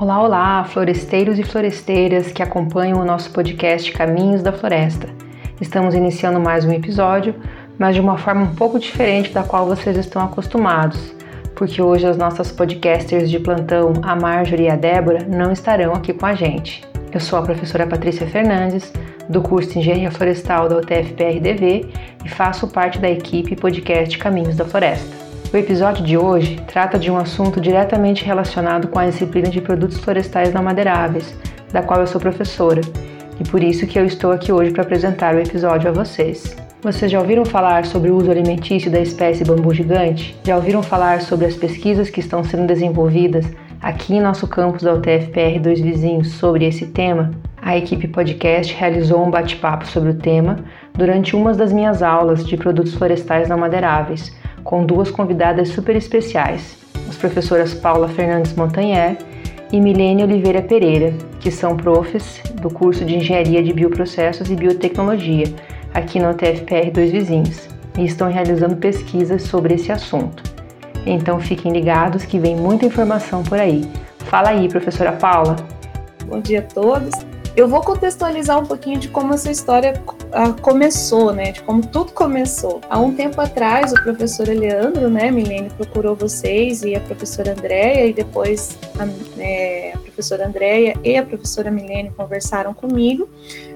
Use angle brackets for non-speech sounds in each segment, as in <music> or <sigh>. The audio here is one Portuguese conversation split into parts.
Olá, olá, floresteiros e floresteiras que acompanham o nosso podcast Caminhos da Floresta. Estamos iniciando mais um episódio, mas de uma forma um pouco diferente da qual vocês estão acostumados, porque hoje as nossas podcasters de plantão, a Marjorie e a Débora, não estarão aqui com a gente. Eu sou a professora Patrícia Fernandes, do curso de Engenharia Florestal da UTF-PRDV e faço parte da equipe podcast Caminhos da Floresta. O episódio de hoje trata de um assunto diretamente relacionado com a disciplina de produtos florestais não madeiráveis, da qual eu sou professora, e por isso que eu estou aqui hoje para apresentar o episódio a vocês. Vocês já ouviram falar sobre o uso alimentício da espécie bambu gigante? Já ouviram falar sobre as pesquisas que estão sendo desenvolvidas aqui em nosso campus da UTFPR Dois Vizinhos sobre esse tema? A equipe podcast realizou um bate-papo sobre o tema durante uma das minhas aulas de produtos florestais não madeiráveis, com duas convidadas super especiais, as professoras Paula Fernandes Montanher e Milene Oliveira Pereira, que são profs do curso de Engenharia de Bioprocessos e Biotecnologia, aqui no TFPR Dois Vizinhos, e estão realizando pesquisas sobre esse assunto. Então fiquem ligados que vem muita informação por aí. Fala aí, professora Paula. Bom dia a todos. Eu vou contextualizar um pouquinho de como essa história começou, né? De como tudo começou. Há um tempo atrás, o professor Leandro, né, Milene, procurou vocês e a professora Andréia, e depois a, é, a professora Andréia e a professora Milene conversaram comigo,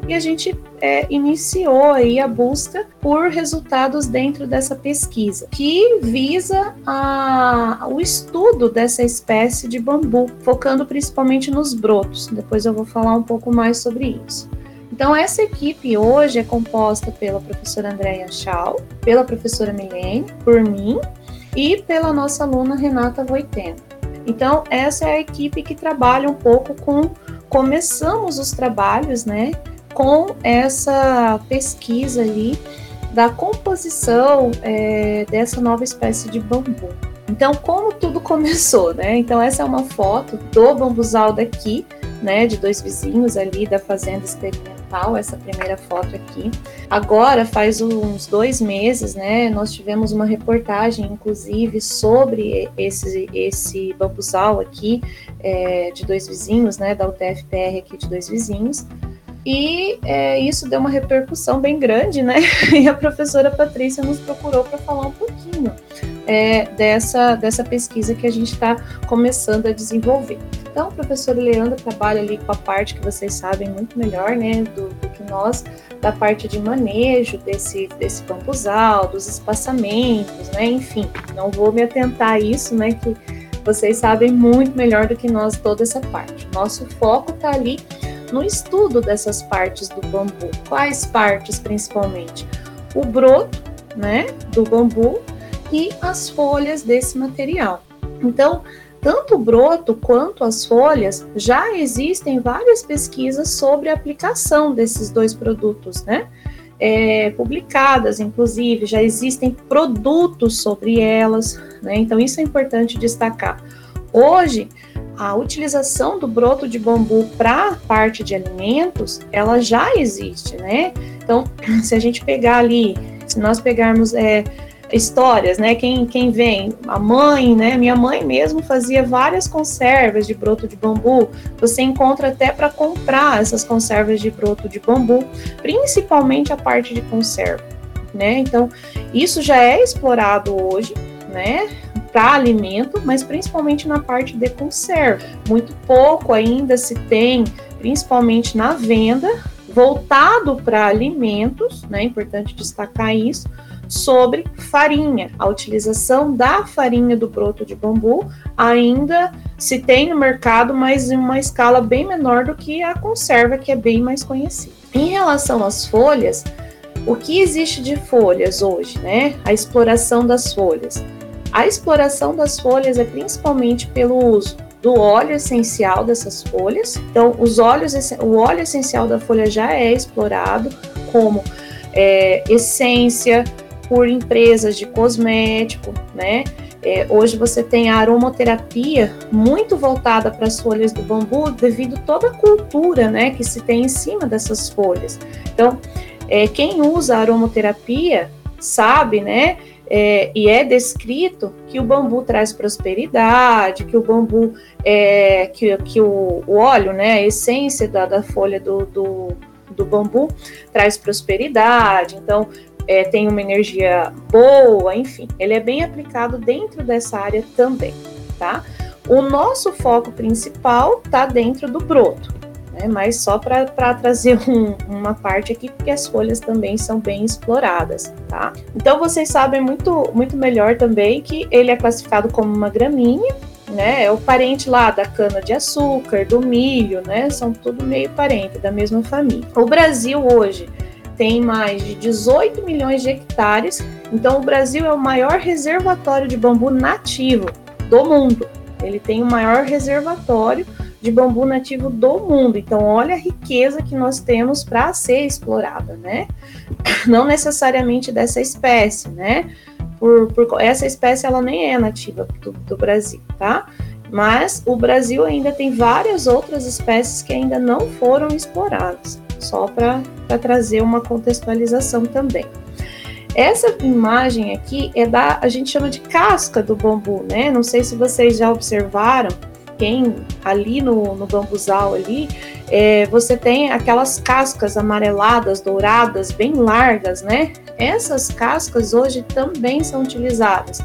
e a gente é, iniciou aí a busca por resultados dentro dessa pesquisa, que visa a, o estudo dessa espécie de bambu, focando principalmente nos brotos. Depois eu vou falar um pouco mais sobre isso. Então, essa equipe hoje é composta pela professora Andréia Schau, pela professora Milene, por mim e pela nossa aluna Renata Voiteno. Então, essa é a equipe que trabalha um pouco com. Começamos os trabalhos, né, com essa pesquisa ali da composição é, dessa nova espécie de bambu. Então, como tudo <laughs> começou, né? Então, essa é uma foto do bambuzal daqui, né, de dois vizinhos ali da fazenda experimental, essa primeira foto aqui. Agora, faz uns dois meses, né, nós tivemos uma reportagem, inclusive, sobre esse, esse bambuzal aqui, é, de dois vizinhos, né, da UTFPR aqui de dois vizinhos, e é, isso deu uma repercussão bem grande, né? <laughs> E a professora Patrícia nos procurou para falar um pouquinho é, dessa, dessa pesquisa que a gente está começando a desenvolver. Então, o professor Leandro trabalha ali com a parte que vocês sabem muito melhor, né, do, do que nós, da parte de manejo desse, desse bambuzal, dos espaçamentos, né, enfim, não vou me atentar a isso, né, que vocês sabem muito melhor do que nós toda essa parte. Nosso foco está ali no estudo dessas partes do bambu. Quais partes principalmente? O broto, né, do bambu e as folhas desse material. Então, tanto o broto quanto as folhas já existem várias pesquisas sobre a aplicação desses dois produtos, né? É, publicadas, inclusive, já existem produtos sobre elas, né? Então, isso é importante destacar. Hoje, a utilização do broto de bambu para parte de alimentos, ela já existe, né? Então, <clears throat> se a gente pegar ali, se nós pegarmos é, histórias, né? Quem, quem vem, a mãe, né? Minha mãe mesmo fazia várias conservas de broto de bambu. Você encontra até para comprar essas conservas de broto de bambu, principalmente a parte de conserva, né? Então, isso já é explorado hoje, né? Para alimento, mas principalmente na parte de conserva. Muito pouco ainda se tem, principalmente na venda, voltado para alimentos, né? É importante destacar isso sobre farinha. A utilização da farinha do broto de bambu ainda se tem no mercado, mas em uma escala bem menor do que a conserva, que é bem mais conhecida. Em relação às folhas, o que existe de folhas hoje, né? A exploração das folhas. A exploração das folhas é principalmente pelo uso do óleo essencial dessas folhas. Então, os óleos, o óleo essencial da folha já é explorado como é, essência, por empresas de cosmético, né? É, hoje você tem a aromaterapia muito voltada para as folhas do bambu devido toda a cultura, né, que se tem em cima dessas folhas. Então, é, quem usa aromaterapia sabe, né, é, e é descrito que o bambu traz prosperidade, que o bambu, é, que, que o, o, óleo, né, a essência da, da folha do, do, do, bambu traz prosperidade, então é, tem uma energia boa, enfim, ele é bem aplicado dentro dessa área também, tá? O nosso foco principal está dentro do broto, né? Mas só para trazer <laughs> um, uma parte aqui, porque as folhas também são bem exploradas, tá? Então vocês sabem muito, muito melhor também que ele é classificado como uma gramínea, né? É o parente lá da cana de açúcar, do milho, né? São tudo meio parente da mesma família. O Brasil hoje tem mais de 18 milhões de hectares, então o Brasil é o maior reservatório de bambu nativo do mundo. Ele tem o maior reservatório de bambu nativo do mundo. Então, olha a riqueza que nós temos para ser explorada, né? <laughs> Não necessariamente dessa espécie, né? Por, por, essa espécie ela nem é nativa do, do Brasil, tá? Mas o Brasil ainda tem várias outras espécies que ainda não foram exploradas, só para trazer uma contextualização também. Essa imagem aqui é da, a gente chama de casca do bambu, né? Não sei se vocês já observaram, quem ali no, no bambuzal ali, é, você tem aquelas cascas amareladas, douradas, bem largas, né? Essas cascas hoje também são utilizadas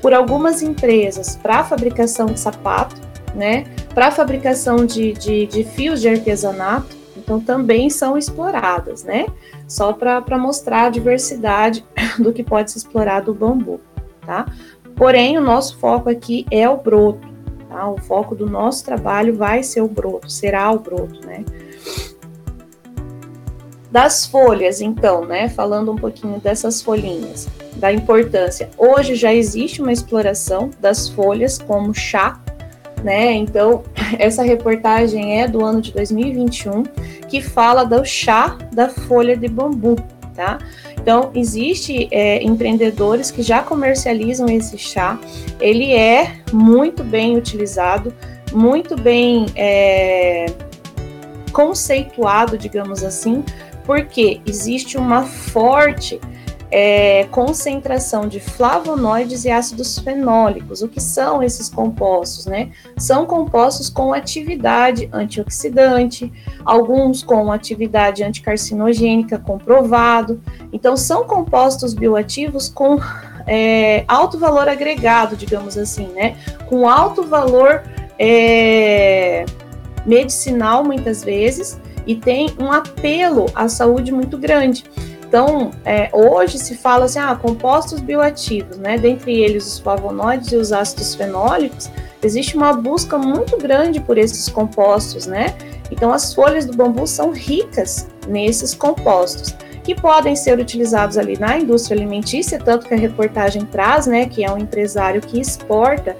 por algumas empresas para fabricação de sapato, né? Para fabricação de, de, de fios de artesanato, então também são exploradas, né? Só para mostrar a diversidade do que pode se explorar do bambu, tá? Porém, o nosso foco aqui é o broto, Tá? O foco do nosso trabalho vai ser o broto, será o broto, né? Das folhas, então, né? Falando um pouquinho dessas folhinhas, da importância. Hoje já existe uma exploração das folhas como chá, né? Então, <laughs> essa reportagem é do ano de 2021, que fala do chá da folha de bambu, tá? Então, existe é, empreendedores que já comercializam esse chá. Ele é muito bem utilizado, muito bem é, conceituado, digamos assim, porque existe uma forte é, concentração de flavonoides e ácidos fenólicos. O que são esses compostos? Né? São compostos com atividade antioxidante, alguns com atividade anticarcinogênica comprovado. Então, são compostos bioativos com é, alto valor agregado, digamos assim, né? com alto valor é, medicinal, muitas vezes, e tem um apelo à saúde muito grande. Então, é, hoje se fala assim, ah, compostos bioativos, né? Dentre eles os flavonoides e os ácidos fenólicos, existe uma busca muito grande por esses compostos, né? Então, as folhas do bambu são ricas nesses compostos, que podem ser utilizados ali na indústria alimentícia, tanto que a reportagem traz, né, que é um empresário que exporta,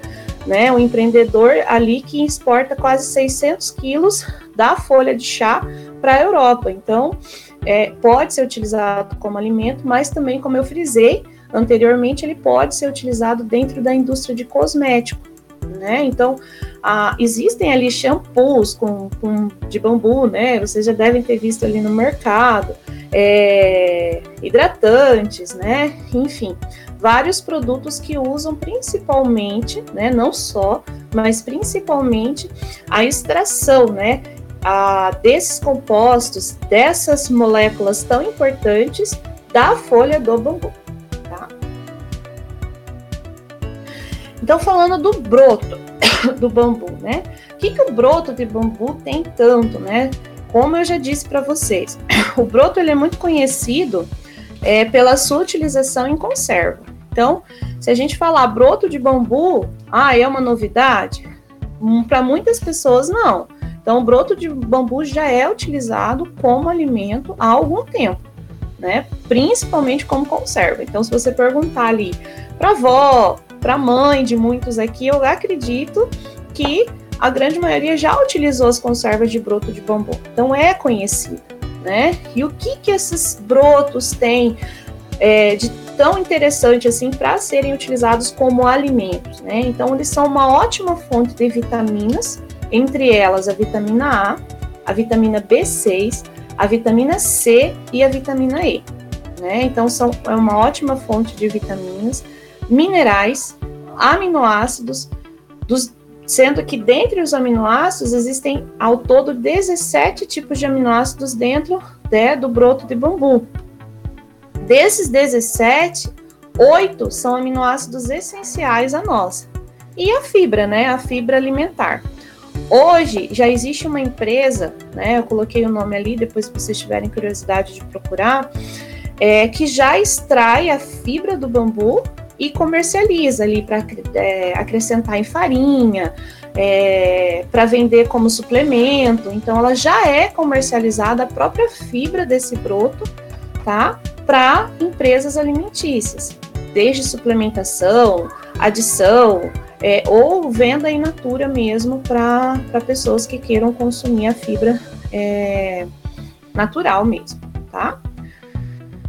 né, um empreendedor ali que exporta quase 600 quilos da folha de chá para a Europa. Então, é, pode ser utilizado como alimento, mas também, como eu frisei anteriormente, ele pode ser utilizado dentro da indústria de cosmético. Né? Então, ah, existem ali shampoos com, com, de bambu, né? Vocês já devem ter visto ali no mercado, é, hidratantes, né? Enfim, vários produtos que usam principalmente, né? Não só, mas principalmente a extração, né? A, desses compostos, dessas moléculas tão importantes da folha do bambu. Tá? Então, falando do broto <coughs> do bambu, né? O que, que o broto de bambu tem tanto, né? Como eu já disse para vocês, <coughs> o broto ele é muito conhecido é, pela sua utilização em conserva. Então, se a gente falar broto de bambu, ah, é uma novidade? Hum, para muitas pessoas, não. Então, o broto de bambu já é utilizado como alimento há algum tempo, né? Principalmente como conserva. Então, se você perguntar ali para avó, para mãe de muitos aqui, eu acredito que a grande maioria já utilizou as conservas de broto de bambu. Então, é conhecido, né? E o que que esses brotos têm é, de tão interessante assim para serem utilizados como alimentos, né? Então, eles são uma ótima fonte de vitaminas entre elas a vitamina A, a vitamina B6, a vitamina C e a vitamina E. né? Então são é uma ótima fonte de vitaminas, minerais, aminoácidos, dos, sendo que dentre os aminoácidos existem ao todo 17 tipos de aminoácidos dentro né, do broto de bambu. Desses 17, oito são aminoácidos essenciais a nós. E a fibra, né? A fibra alimentar. Hoje já existe uma empresa, né? Eu coloquei o nome ali, depois se vocês tiverem curiosidade de procurar, é, que já extrai a fibra do bambu e comercializa ali para é, acrescentar em farinha, é, para vender como suplemento. Então, ela já é comercializada a própria fibra desse broto, tá? Para empresas alimentícias, desde suplementação, adição, é, ou venda in natura mesmo para pessoas que queiram consumir a fibra é, natural mesmo, tá?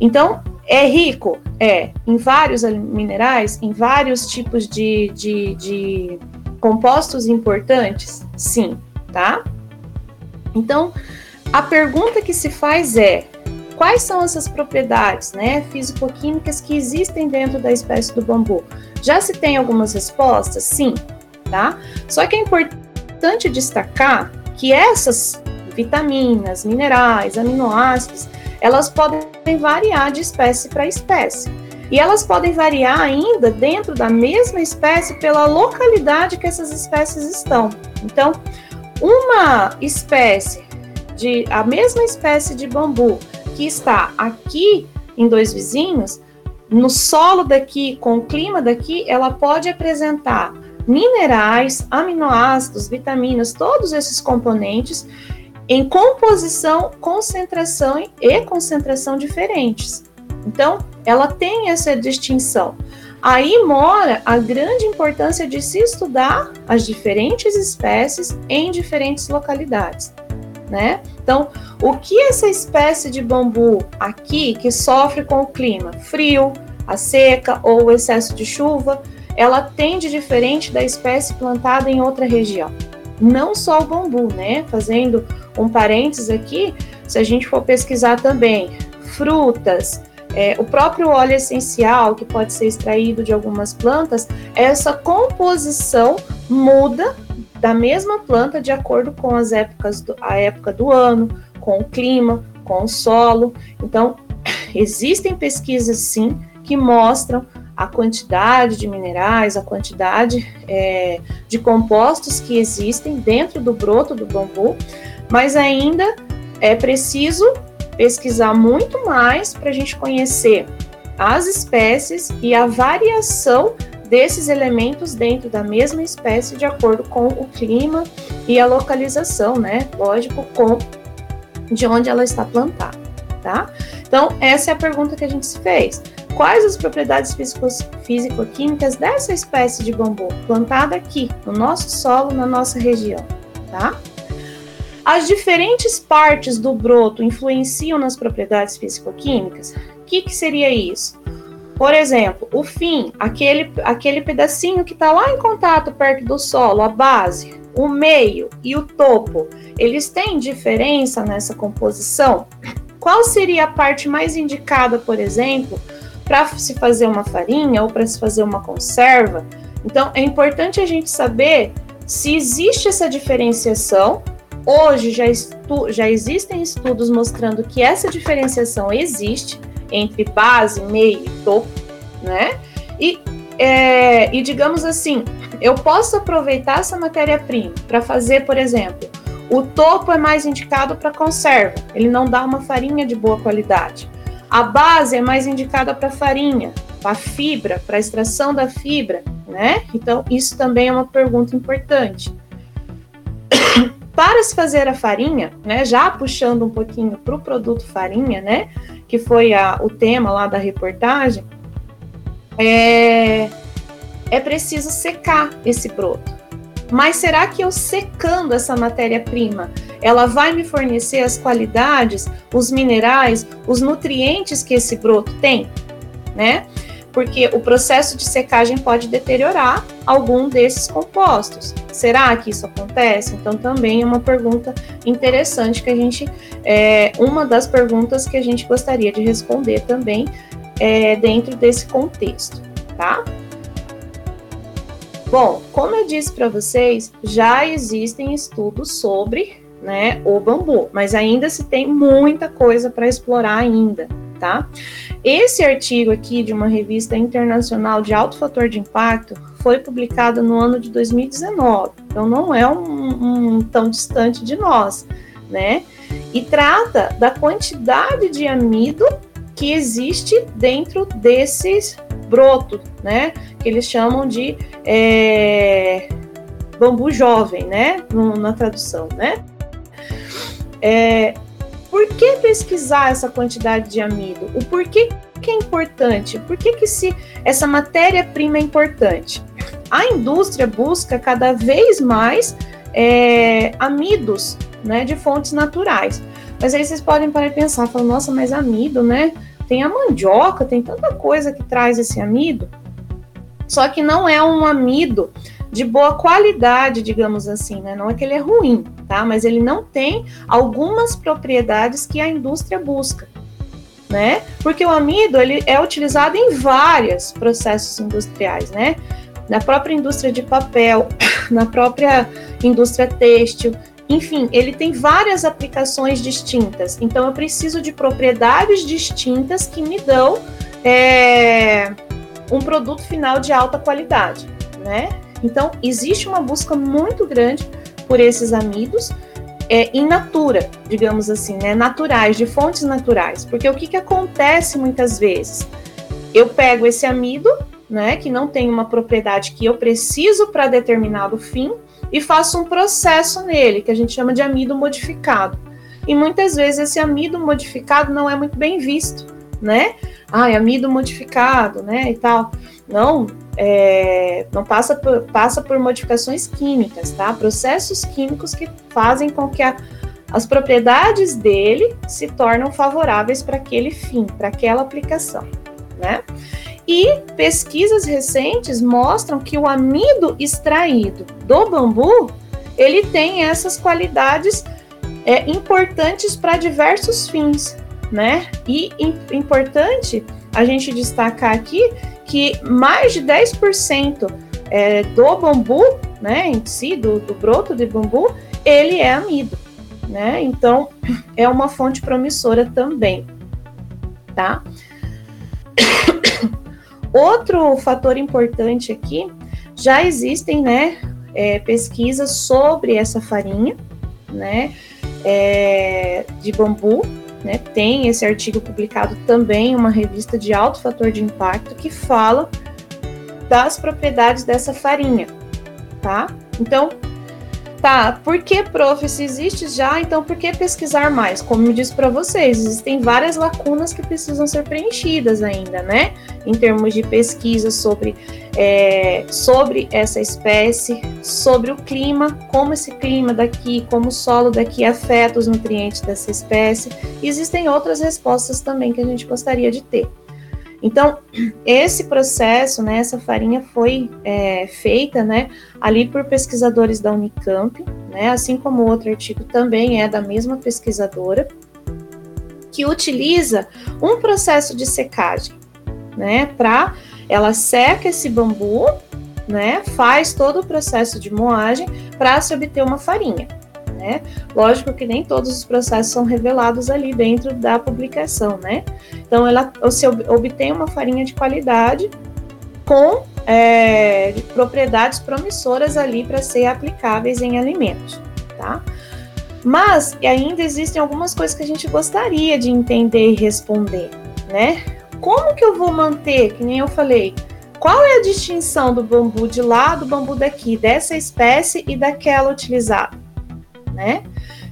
Então, é rico? É, em vários minerais, em vários tipos de, de, de compostos importantes? Sim, tá? Então, a pergunta que se faz é: quais são essas propriedades, né, físico-químicas que existem dentro da espécie do bambu? Já se tem algumas respostas? Sim, tá? Só que é importante destacar que essas vitaminas, minerais, aminoácidos, elas podem variar de espécie para espécie. E elas podem variar ainda dentro da mesma espécie pela localidade que essas espécies estão. Então, uma espécie de a mesma espécie de bambu que está aqui em dois vizinhos, no solo daqui, com o clima daqui, ela pode apresentar minerais, aminoácidos, vitaminas, todos esses componentes em composição, concentração e concentração diferentes. Então, ela tem essa distinção. Aí mora a grande importância de se estudar as diferentes espécies em diferentes localidades, né? Então, o que essa espécie de bambu aqui, que sofre com o clima frio, a seca ou o excesso de chuva, ela tem de diferente da espécie plantada em outra região? Não só o bambu, né? Fazendo um parênteses aqui, se a gente for pesquisar também frutas, é, o próprio óleo essencial, que pode ser extraído de algumas plantas, essa composição muda da mesma planta de acordo com as épocas do, a época do ano, com o clima, com o solo. Então, <clears throat> existem pesquisas sim que mostram a quantidade de minerais, a quantidade é, de compostos que existem dentro do broto do bambu, mas ainda é preciso pesquisar muito mais para a gente conhecer as espécies e a variação desses elementos dentro da mesma espécie de acordo com o clima e a localização, né? Lógico, com de onde ela está plantada, tá? Então, essa é a pergunta que a gente se fez. Quais as propriedades físico-químicas dessa espécie de bambu plantada aqui, no nosso solo, na nossa região, tá? As diferentes partes do broto influenciam nas propriedades físico-químicas? O que, que seria isso? Por exemplo, o fim, aquele, aquele pedacinho que está lá em contato perto do solo, a base, o meio e o topo, eles têm diferença nessa composição? Qual seria a parte mais indicada, por exemplo, para se fazer uma farinha ou para se fazer uma conserva? Então, é importante a gente saber se existe essa diferenciação Hoje já, já existem estudos mostrando que essa diferenciação existe entre base, meio e topo, né? E, é, e digamos assim, eu posso aproveitar essa matéria-prima para fazer, por exemplo, o topo é mais indicado para conserva, ele não dá uma farinha de boa qualidade. A base é mais indicada para farinha, a fibra, para extração da fibra, né? Então, isso também é uma pergunta importante. Para se fazer a farinha, né, já puxando um pouquinho para o produto farinha, né, que foi a, o tema lá da reportagem, é, é preciso secar esse broto. Mas será que eu secando essa matéria-prima, ela vai me fornecer as qualidades, os minerais, os nutrientes que esse broto tem, né? Porque o processo de secagem pode deteriorar algum desses compostos. Será que isso acontece? Então, também é uma pergunta interessante que a gente, é, uma das perguntas que a gente gostaria de responder também é, dentro desse contexto, tá? Bom, como eu disse para vocês, já existem estudos sobre né, o bambu, mas ainda se tem muita coisa para explorar ainda, tá? Esse artigo aqui de uma revista internacional de alto fator de impacto foi publicado no ano de 2019, então não é um, um tão distante de nós, né? E trata da quantidade de amido que existe dentro desses brotos, né? Que eles chamam de é, bambu jovem, né? Na tradução, né? É, por que pesquisar essa quantidade de amido? O porquê que é importante? Por que, que se essa matéria-prima é importante? A indústria busca cada vez mais é, amidos né, de fontes naturais. Mas aí vocês podem parar e pensar, falar, nossa, mas amido, né? Tem a mandioca, tem tanta coisa que traz esse amido. Só que não é um amido de boa qualidade, digamos assim, né? Não é que ele é ruim, tá? Mas ele não tem algumas propriedades que a indústria busca, né? Porque o amido ele é utilizado em vários processos industriais, né? Na própria indústria de papel, <coughs> na própria indústria têxtil, enfim, ele tem várias aplicações distintas. Então, eu preciso de propriedades distintas que me dão é, um produto final de alta qualidade, né? Então, existe uma busca muito grande por esses amidos é, in natura, digamos assim, né, naturais, de fontes naturais. Porque o que, que acontece muitas vezes? Eu pego esse amido, né, que não tem uma propriedade que eu preciso para determinado fim, e faço um processo nele, que a gente chama de amido modificado. E muitas vezes esse amido modificado não é muito bem visto, né? Ah, é amido modificado, né, e tal. Não, é, não passa por, passa por modificações químicas, tá? Processos químicos que fazem com que a, as propriedades dele se tornam favoráveis para aquele fim, para aquela aplicação, né? E pesquisas recentes mostram que o amido extraído do bambu ele tem essas qualidades é, importantes para diversos fins, né? E importante a gente destacar aqui que mais de 10% é, do bambu, né, em si, do, do broto de bambu, ele é amido, né? Então, <clears throat> é uma fonte promissora também, tá? <clears throat> Outro fator importante aqui, já existem, né, é, pesquisas sobre essa farinha, né, é, de bambu, né? Tem esse artigo publicado também em uma revista de alto fator de impacto que fala das propriedades dessa farinha, tá? Então, Tá, por que, prof, se existe já, então por que pesquisar mais? Como eu disse para vocês, existem várias lacunas que precisam ser preenchidas ainda, né? Em termos de pesquisa sobre, é, sobre essa espécie, sobre o clima, como esse clima daqui, como o solo daqui afeta os nutrientes dessa espécie. Existem outras respostas também que a gente gostaria de ter. Então, esse processo, né, essa farinha foi é, feita, né, ali por pesquisadores da Unicamp, né, assim como outro artigo também é da mesma pesquisadora, que utiliza um processo de secagem, né, para ela seca esse bambu, né, faz todo o processo de moagem para se obter uma farinha né? Lógico que nem todos os processos são revelados ali dentro da publicação, né? Então, ela, você obtém uma farinha de qualidade com é, propriedades promissoras ali para ser aplicáveis em alimentos, tá? Mas ainda existem algumas coisas que a gente gostaria de entender e responder, né? Como que eu vou manter, que nem eu falei, qual é a distinção do bambu de lá do bambu daqui, dessa espécie e daquela utilizada? né?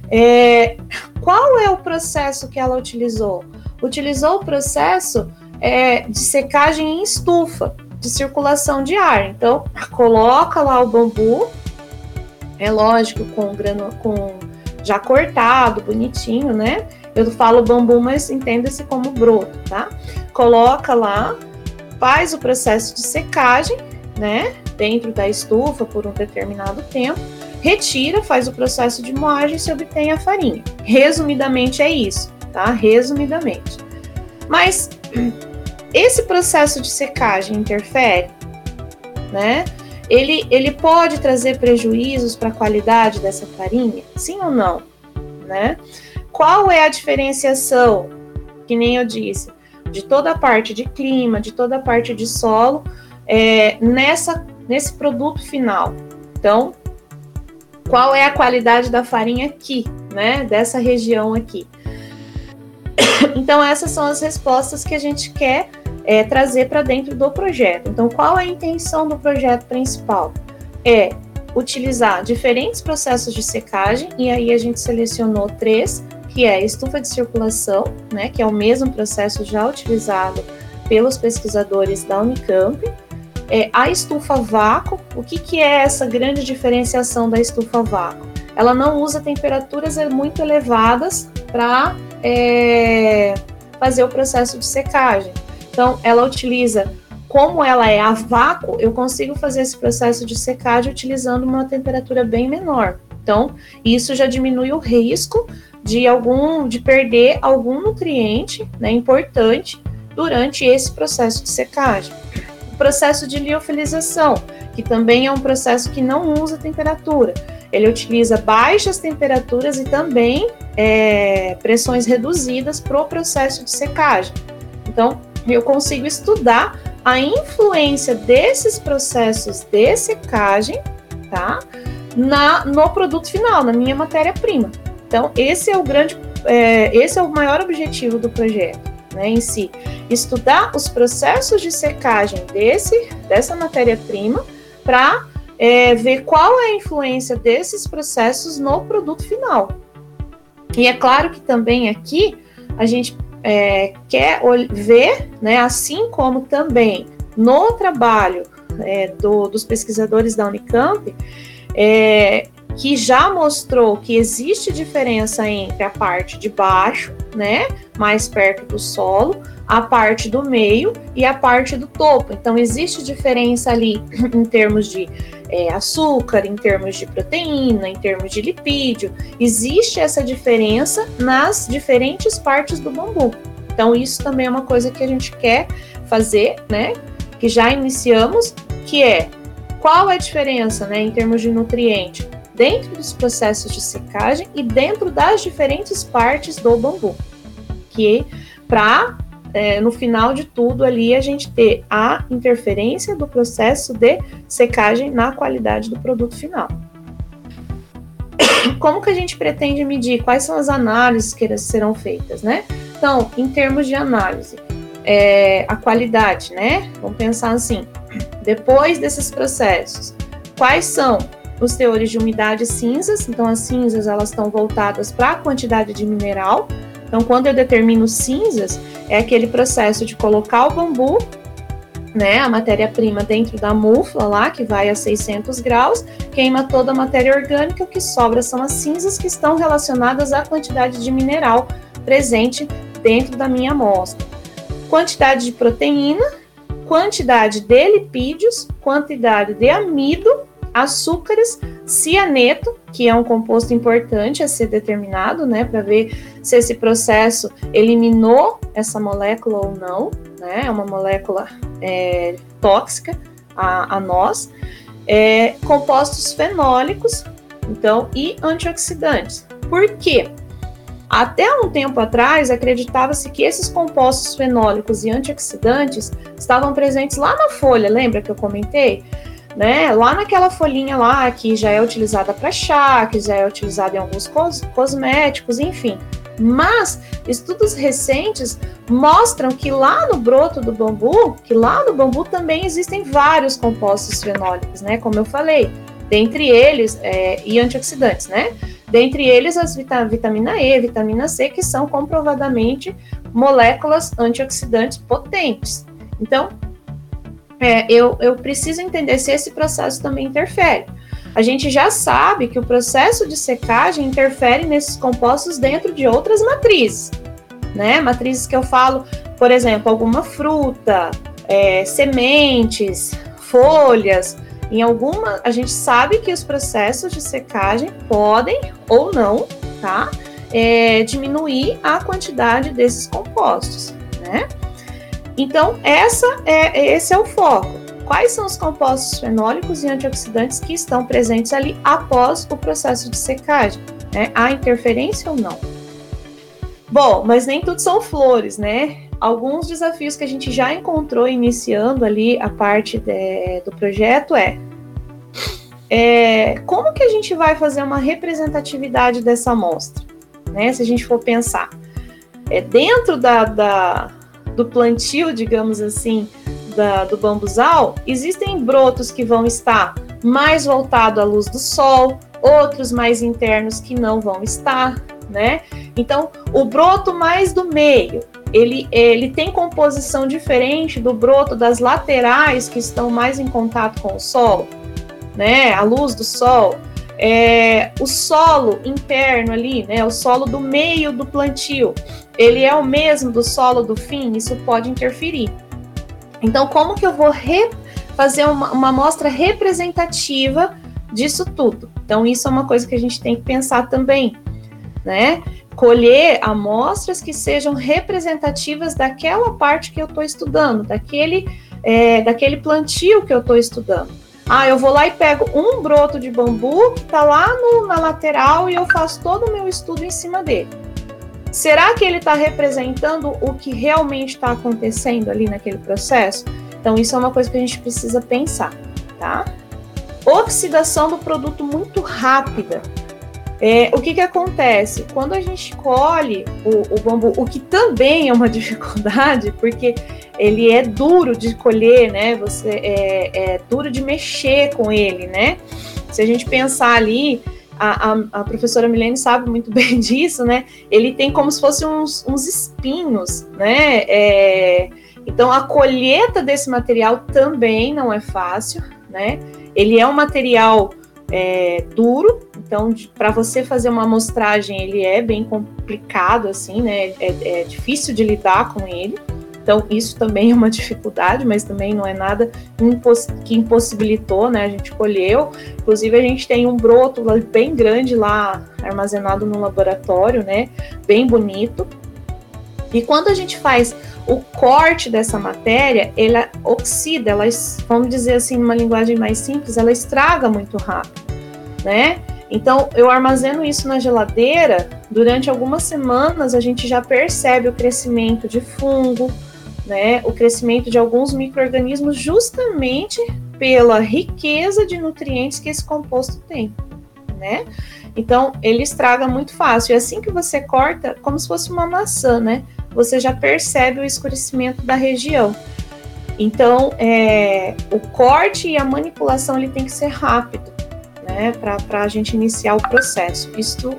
É, qual é o processo que ela utilizou? Utilizou o processo é, de secagem em estufa, de circulação de ar. Então, <laughs> coloca lá o bambu, é lógico, com grano, com já cortado, bonitinho, né? Eu falo bambu, mas entenda-se como broto, tá? Coloca lá, faz o processo de secagem, né, dentro da estufa por um determinado tempo, retira, faz o processo de moagem e se obtém a farinha. Resumidamente é isso, tá? Resumidamente. Mas <clears throat> esse processo de secagem interfere, né? Ele, ele pode trazer prejuízos para a qualidade dessa farinha? Sim ou não? Né? Qual é a diferenciação, que nem eu disse, de toda a parte de clima, de toda a parte de solo, é, nessa, nesse produto final? Então, qual é a qualidade da farinha aqui, né? Dessa região aqui. <coughs> Então, essas são as respostas que a gente quer é, trazer para dentro do projeto. Então, qual é a intenção do projeto principal? É utilizar diferentes processos de secagem, e aí a gente selecionou três, que é estufa de circulação, né, que é o mesmo processo já utilizado pelos pesquisadores da Unicamp, é, a estufa vácuo, o que, que é essa grande diferenciação da estufa vácuo? Ela não usa temperaturas muito elevadas para é, fazer o processo de secagem. Então, ela utiliza, como ela é a vácuo, eu consigo fazer esse processo de secagem utilizando uma temperatura bem menor. Então, isso já diminui o risco de algum, de perder algum nutriente, né, importante durante esse processo de secagem. O processo de liofilização, que também é um processo que não usa temperatura. Ele utiliza baixas temperaturas e também é, pressões reduzidas para o processo de secagem. Então, eu consigo estudar a influência desses processos de secagem, tá? Na, no produto final, na minha matéria-prima. Então, esse é o grande, é, esse é o maior objetivo do projeto, né, em si. Estudar os processos de secagem desse, dessa matéria-prima para é, ver qual é a influência desses processos no produto final. E é claro que também aqui a gente é, quer ver, né, assim como também no trabalho é, do, dos pesquisadores da Unicamp, é, que já mostrou que existe diferença entre a parte de baixo, né, mais perto do solo, a parte do meio e a parte do topo. Então, existe diferença ali <laughs> em termos de é, açúcar, em termos de proteína, em termos de lipídio. Existe essa diferença nas diferentes partes do bambu. Então, isso também é uma coisa que a gente quer fazer, né? Que já iniciamos, que é qual é a diferença, né, em termos de nutriente dentro dos processos de secagem e dentro das diferentes partes do bambu, que para é, no final de tudo ali a gente ter a interferência do processo de secagem na qualidade do produto final. <coughs> Como que a gente pretende medir? Quais são as análises que serão feitas, né? Então, em termos de análise, é, a qualidade, né? Vamos pensar assim: depois desses processos, quais são os teores de umidade cinzas, então as cinzas elas estão voltadas para a quantidade de mineral. Então, quando eu determino cinzas, é aquele processo de colocar o bambu, né, a matéria-prima dentro da mufla lá, que vai a 600 graus, queima toda a matéria orgânica, o que sobra são as cinzas que estão relacionadas à quantidade de mineral presente dentro da minha amostra. Quantidade de proteína, quantidade de lipídios, quantidade de amido açúcares, cianeto, que é um composto importante a ser determinado, né, para ver se esse processo eliminou essa molécula ou não, né, é uma molécula é, tóxica a, a nós, é, compostos fenólicos, então, e antioxidantes. Por quê? Até um tempo atrás, acreditava-se que esses compostos fenólicos e antioxidantes estavam presentes lá na folha, lembra que eu comentei? Né? Lá naquela folhinha lá que já é utilizada para chá, que já é utilizada em alguns cos cosméticos, enfim. Mas estudos recentes mostram que lá no broto do bambu, que lá no bambu também existem vários compostos fenólicos, né? Como eu falei, dentre eles é, e antioxidantes, né? Dentre eles as vita vitamina E, vitamina C, que são comprovadamente moléculas antioxidantes potentes. Então, é, eu, eu preciso entender se esse processo também interfere. A gente já sabe que o processo de secagem interfere nesses compostos dentro de outras matrizes, né? Matrizes que eu falo, por exemplo, alguma fruta, é, sementes, folhas, em alguma, a gente sabe que os processos de secagem podem ou não, tá? É, diminuir a quantidade desses compostos, né? Então, essa é, esse é o foco. Quais são os compostos fenólicos e antioxidantes que estão presentes ali após o processo de secagem? Né? Há interferência ou não? Bom, mas nem tudo são flores, né? Alguns desafios que a gente já encontrou iniciando ali a parte de, do projeto é, é, como que a gente vai fazer uma representatividade dessa amostra, né? Se a gente for pensar, é dentro da, da do plantio, digamos assim, da, do bambuzal, existem brotos que vão estar mais voltados à luz do sol, outros mais internos que não vão estar, né? Então, o broto mais do meio, ele, ele tem composição diferente do broto das laterais que estão mais em contato com o solo, né? A luz do sol. É, o solo interno ali, né? O solo do meio do plantio, ele é o mesmo do solo do fim, isso pode interferir. Então, como que eu vou fazer uma, uma amostra representativa disso tudo? Então, isso é uma coisa que a gente tem que pensar também, né? Colher amostras que sejam representativas daquela parte que eu estou estudando, daquele, é, daquele plantio que eu estou estudando. Ah, eu vou lá e pego um broto de bambu que está lá no, na lateral e eu faço todo o meu estudo em cima dele. Será que ele está representando o que realmente está acontecendo ali naquele processo? Então, isso é uma coisa que a gente precisa pensar, tá? Oxidação do produto muito rápida. É, o que, que acontece? Quando a gente colhe o, o, bambu, o que também é uma <laughs> dificuldade, porque ele é duro de colher, né? Você é, é duro de mexer com ele, né? Se a gente pensar ali, a, a, a, professora Milene sabe muito <laughs> bem disso, né? Ele tem como se fossem uns, uns espinhos, né? É, então a colheita desse material também não é fácil, né? Ele é um material é, duro, então para você fazer uma amostragem ele é bem complicado, assim, né? É, é difícil de lidar com ele. Então, isso também é uma dificuldade, mas também não é nada imposs que impossibilitou, né? A gente colheu. Inclusive, a gente tem um broto bem grande lá armazenado no laboratório, né? Bem bonito. E quando a gente faz o corte dessa matéria, ela oxida, ela, vamos dizer assim, numa linguagem mais simples, ela estraga muito rápido, né? Então, eu armazeno isso na geladeira, durante algumas semanas a gente já percebe o crescimento de fungo, né, o crescimento de alguns micro-organismos justamente pela riqueza de nutrientes que esse composto tem, né? Então, ele estraga muito fácil. E assim que você corta, como se fosse uma maçã, né? Você já percebe o escurecimento da região. Então, é, o corte e a manipulação ele tem que ser rápido, né? Para a gente iniciar o processo. Isso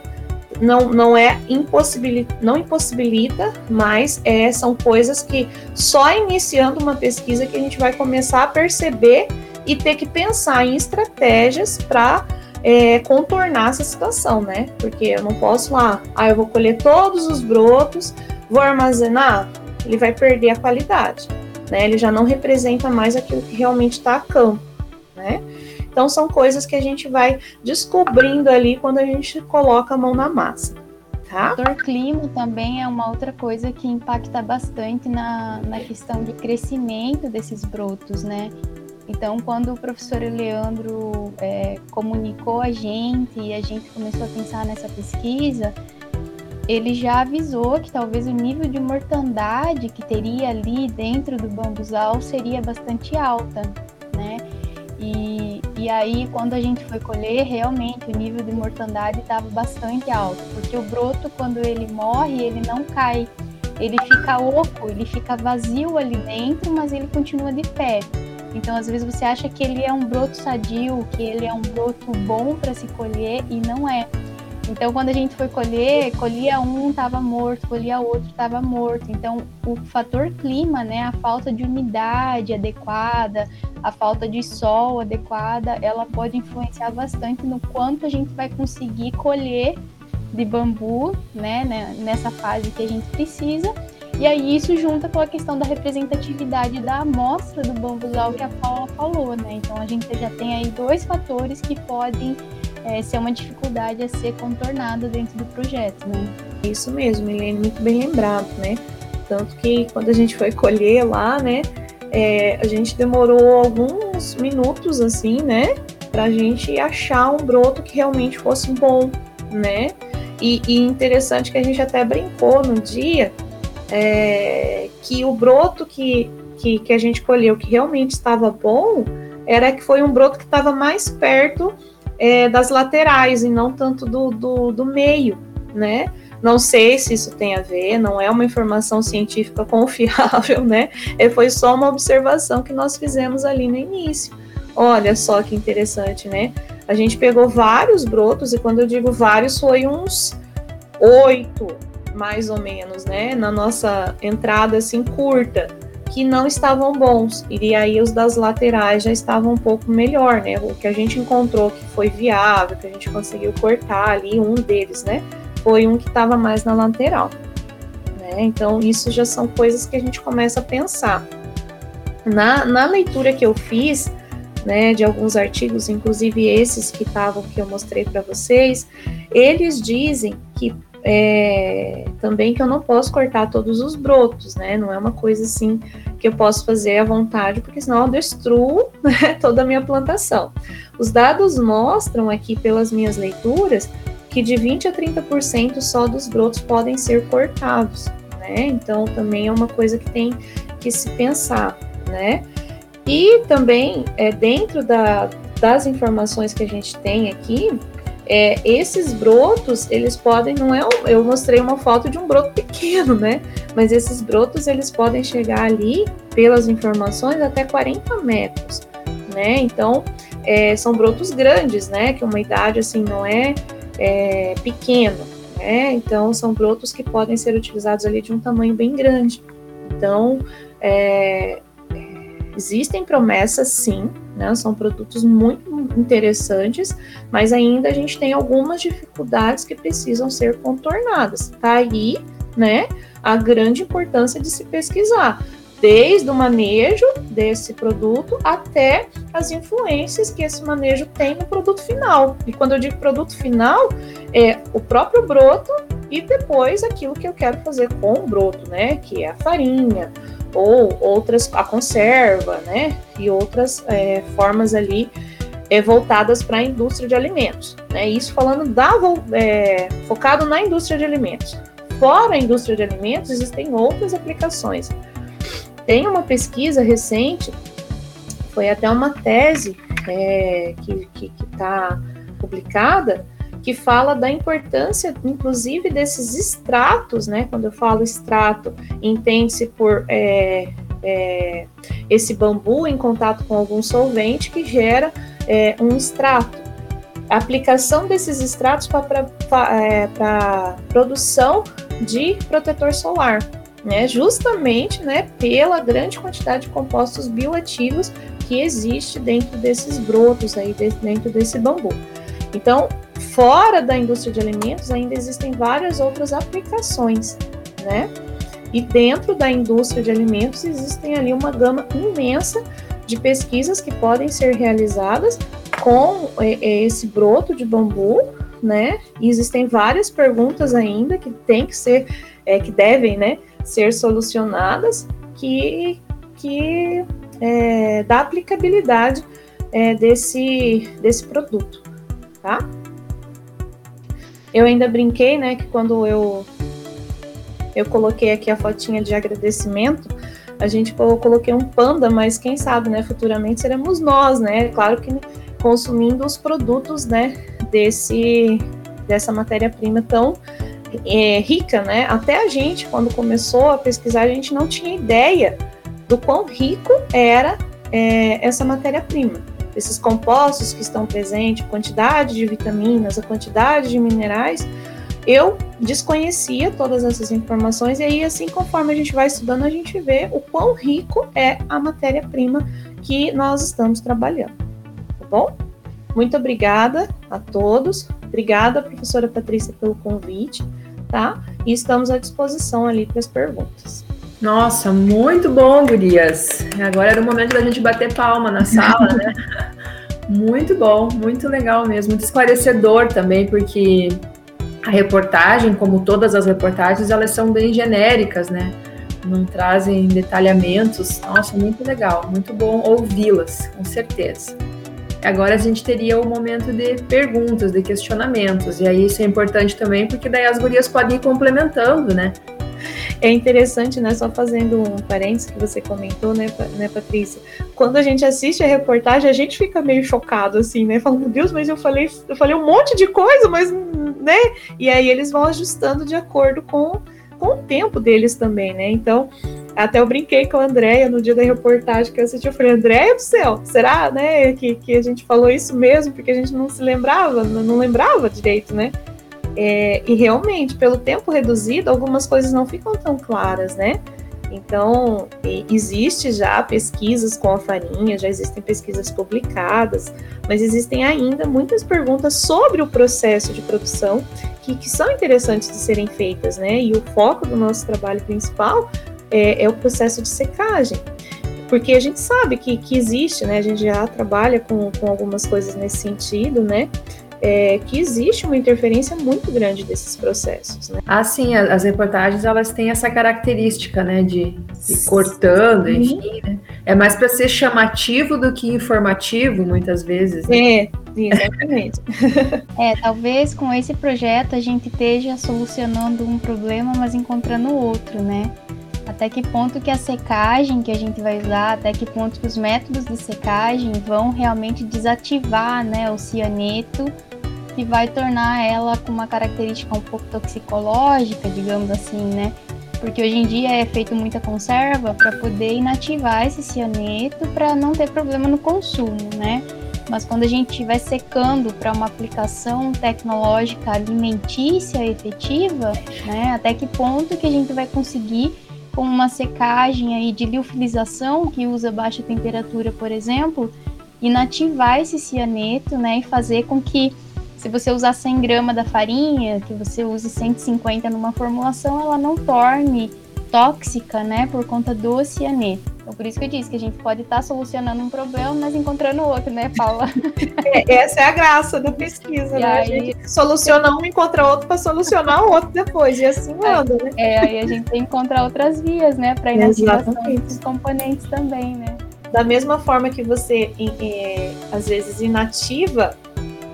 não, não é impossibilita, não impossibilita, mas é, são coisas que só iniciando uma pesquisa que a gente vai começar a perceber e ter que pensar em estratégias para é, contornar essa situação, né? Porque eu não posso lá, ah, eu vou colher todos os brotos, vou armazenar, ele vai perder a qualidade, né? Ele já não representa mais aquilo que realmente está a campo, né? Então, são coisas que a gente vai descobrindo ali quando a gente coloca a mão na massa. Tá? O fator clima também é uma outra coisa que impacta bastante na, na questão de crescimento desses brotos, né? Então, quando o professor Leandro é, comunicou a gente e a gente começou a pensar nessa pesquisa, ele já avisou que talvez o nível de mortandade que teria ali dentro do bambuzal seria bastante alta, né? E, e aí, quando a gente foi colher, realmente o nível de mortandade estava bastante alto, porque o broto, quando ele morre, ele não cai, ele fica oco, ele fica vazio ali dentro, mas ele continua de pé. Então, às vezes você acha que ele é um broto sadio, que ele é um broto bom para se colher e não é. Então, quando a gente foi colher, colhia um, estava morto, colhia outro, estava morto. Então, o fator clima, né, a falta de umidade adequada, a falta de sol adequada, ela pode influenciar bastante no quanto a gente vai conseguir colher de bambu, né, né nessa fase que a gente precisa. E aí isso junta com a questão da representatividade da amostra do bambuzal que a Paula falou, né? Então a gente já tem aí dois fatores que podem é, ser uma dificuldade a ser contornada dentro do projeto, né? Isso mesmo, Milene, muito bem lembrado, né? Tanto que quando a gente foi colher lá, né, é, a gente demorou alguns minutos, assim, né, para a gente achar um broto que realmente fosse bom, né? E, e interessante que a gente até brincou no dia é, que o broto que, que, que a gente colheu que realmente estava bom era que foi um broto que estava mais perto é, das laterais e não tanto do, do, do meio, né? Não sei se isso tem a ver, não é uma informação científica <laughs> confiável, né? É, foi só uma observação que nós fizemos ali no início. Olha só que interessante, né? A gente pegou vários brotos, e quando eu digo vários, foi uns oito, mais ou menos, né? Na nossa entrada assim curta, que não estavam bons. E aí os das laterais já estavam um pouco melhor, né? O que a gente encontrou que foi viável, que a gente conseguiu cortar ali, um deles, né? foi um que estava mais na lateral. Né? Então, isso já são coisas que a gente começa a pensar. Na, na leitura que eu fiz, né, de alguns artigos, inclusive esses que estavam que eu mostrei para vocês, eles dizem é, também que eu não posso cortar todos os brotos, né? Não é uma coisa assim que eu posso fazer à vontade, porque senão eu destruo <laughs> né, toda a minha plantação. Os dados mostram aqui pelas minhas leituras que de 20 a 30% só dos brotos podem ser cortados, né? Então também é uma coisa que tem que se pensar, né? E também é, dentro da, das informações que a gente tem aqui, é, esses brotos, eles podem, não é, eu mostrei uma foto de um broto pequeno, né? Mas esses brotos, eles podem chegar ali, pelas informações, até 40 metros, né? Então, é, são brotos grandes, né? Que uma idade, assim, não é é, pequeno, né? Então são brotos que podem ser utilizados ali de um tamanho bem grande. Então é, existem promessas, sim, né? São produtos muito interessantes, mas ainda a gente tem algumas dificuldades que precisam ser contornadas. Tá aí, né? A grande importância de se pesquisar desde o manejo desse produto até as influências que esse manejo tem no produto final. E quando eu digo produto final, é o próprio broto e depois aquilo que eu quero fazer com o broto, né? Que é a farinha ou outras, a conserva, né? E outras é, formas ali é, voltadas para a indústria de alimentos. Né? Isso falando da, é, focado na indústria de alimentos. Fora a indústria de alimentos, existem outras aplicações tem uma pesquisa recente, foi até uma tese é, que está publicada, que fala da importância, inclusive, desses extratos, né? Quando eu falo extrato, entende-se por é, é, esse bambu em contato com algum solvente que gera é, um extrato. A aplicação desses extratos para é, produção de protetor solar né, justamente né, pela grande quantidade de compostos bioativos que existe dentro desses brotos aí, dentro desse bambu. Então, fora da indústria de alimentos, ainda existem várias outras aplicações, né? E dentro da indústria de alimentos existem ali uma gama imensa de pesquisas que podem ser realizadas com é, é, esse broto de bambu, né? E existem várias perguntas ainda que tem que ser, é, que devem, né, ser solucionadas que, que é, dá aplicabilidade é, desse, desse produto, tá? Eu ainda brinquei, né, que quando eu eu coloquei aqui a fotinha de agradecimento, a gente eu coloquei um panda, mas quem sabe, né, futuramente seremos nós, né? Claro que consumindo os produtos, né, desse dessa matéria-prima tão é, rica, né? Até a gente, quando começou a pesquisar, a gente não tinha ideia do quão rico era é, essa matéria-prima. Esses compostos que estão presentes, a quantidade de vitaminas, a quantidade de minerais, eu desconhecia todas essas informações e aí assim conforme a gente vai estudando a gente vê o quão rico é a matéria-prima que nós estamos trabalhando, tá bom? Muito obrigada a todos, obrigada professora Patrícia pelo convite tá? E estamos à disposição ali para as perguntas. Nossa, muito bom, gurias. Agora era o momento da gente bater palma na sala, né? <laughs> muito bom, muito legal mesmo, muito esclarecedor também, porque a reportagem, como todas as reportagens, elas são bem genéricas, né? Não trazem detalhamentos. Nossa, muito legal, muito bom ouvi-las, com certeza. Agora a gente teria o momento de perguntas, de questionamentos, e aí isso é importante também, porque daí as gurias podem ir complementando, né? É interessante, né? Só fazendo um parênteses que você comentou, né, né, Patrícia? Quando a gente assiste a reportagem, a gente fica meio chocado, assim, né? Falando, meu Deus, mas eu falei, eu falei um monte de coisa, mas, né? E aí eles vão ajustando de acordo com, com o tempo deles também, né? Então, até eu brinquei com a Andréia no dia da reportagem que eu assisti. Eu falei, Andréia do céu, será, né, que, que a gente falou isso mesmo? Porque a gente não se lembrava, não lembrava direito, né? É, e realmente, pelo tempo reduzido, algumas coisas não ficam tão claras, né? Então, existe já pesquisas com a farinha, já existem pesquisas publicadas, mas existem ainda muitas perguntas sobre o processo de produção que, que são interessantes de serem feitas, né? E o foco do nosso trabalho principal é, é o processo de secagem porque a gente sabe que, que existe, né? A gente já trabalha com, com algumas coisas nesse sentido, né? É, que existe uma interferência muito grande desses processos. Né? Ah, sim, as reportagens elas têm essa característica, né, de, de cortando, enfim, né? É mais para ser chamativo do que informativo, muitas vezes. Né? É, exatamente. <laughs> é, talvez com esse projeto a gente esteja solucionando um problema, mas encontrando outro, né? Até que ponto que a secagem que a gente vai usar, até que ponto que os métodos de secagem vão realmente desativar, né, o cianeto que vai tornar ela com uma característica um pouco toxicológica, digamos assim, né? Porque hoje em dia é feito muita conserva para poder inativar esse cianeto para não ter problema no consumo, né? Mas quando a gente estiver secando para uma aplicação tecnológica alimentícia efetiva, né? Até que ponto que a gente vai conseguir com uma secagem aí de liofilização que usa baixa temperatura, por exemplo, inativar esse cianeto, né, e fazer com que se você usar 100 gramas da farinha, que você use 150 numa formulação, ela não torne tóxica, né, por conta do cianeto. Então, por isso que eu disse que a gente pode estar tá solucionando um problema, mas encontrando outro, né, Paula? <laughs> É, essa é a graça da pesquisa, e né? Aí... A gente soluciona um, encontra outro para solucionar o outro depois, e assim é, anda, né? É, aí a gente tem que encontrar outras vias, né, para inativação dos componentes também, né? Da mesma forma que você, é, às vezes, inativa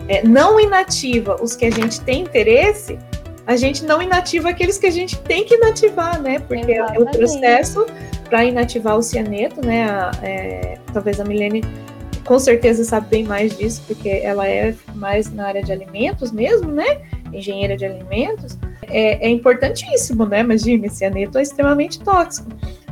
é, não inativa os que a gente tem interesse, a gente não inativa aqueles que a gente tem que inativar, né? Porque é o processo para inativar o cianeto, né? A, é, talvez a Milene com certeza sabe bem mais disso, porque ela é mais na área de alimentos mesmo, né? Engenheira de alimentos. É, é importantíssimo, né? Imagina, esse cianeto é extremamente tóxico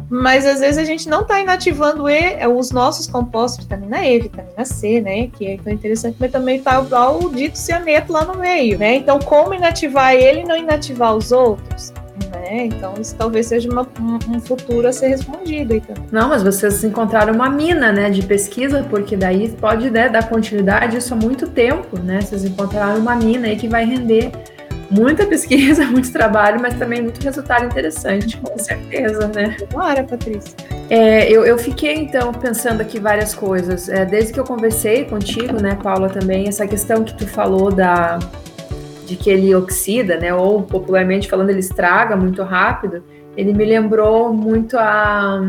mas às vezes a gente não está inativando e, é, os nossos compostos, vitamina E, vitamina C, né? Que é interessante, mas também está o dito cianeto lá no meio, né? Então, como inativar ele e não inativar os outros? Né? Então, isso talvez seja uma, um, um, futuro a ser respondido também. Não, mas vocês encontraram uma mina, né, de pesquisa, porque daí pode né, dar continuidade isso há muito tempo, né? Vocês encontraram uma mina aí que vai render muita pesquisa, <laughs> muito trabalho, mas também muito resultado interessante, com certeza, né? Bora, Patrícia. É, eu, eu fiquei, então, pensando aqui várias coisas. É, desde que eu conversei contigo, né, Paula, também, essa questão que tu falou da de que ele oxida, né, ou popularmente falando, ele estraga muito rápido, ele me lembrou muito a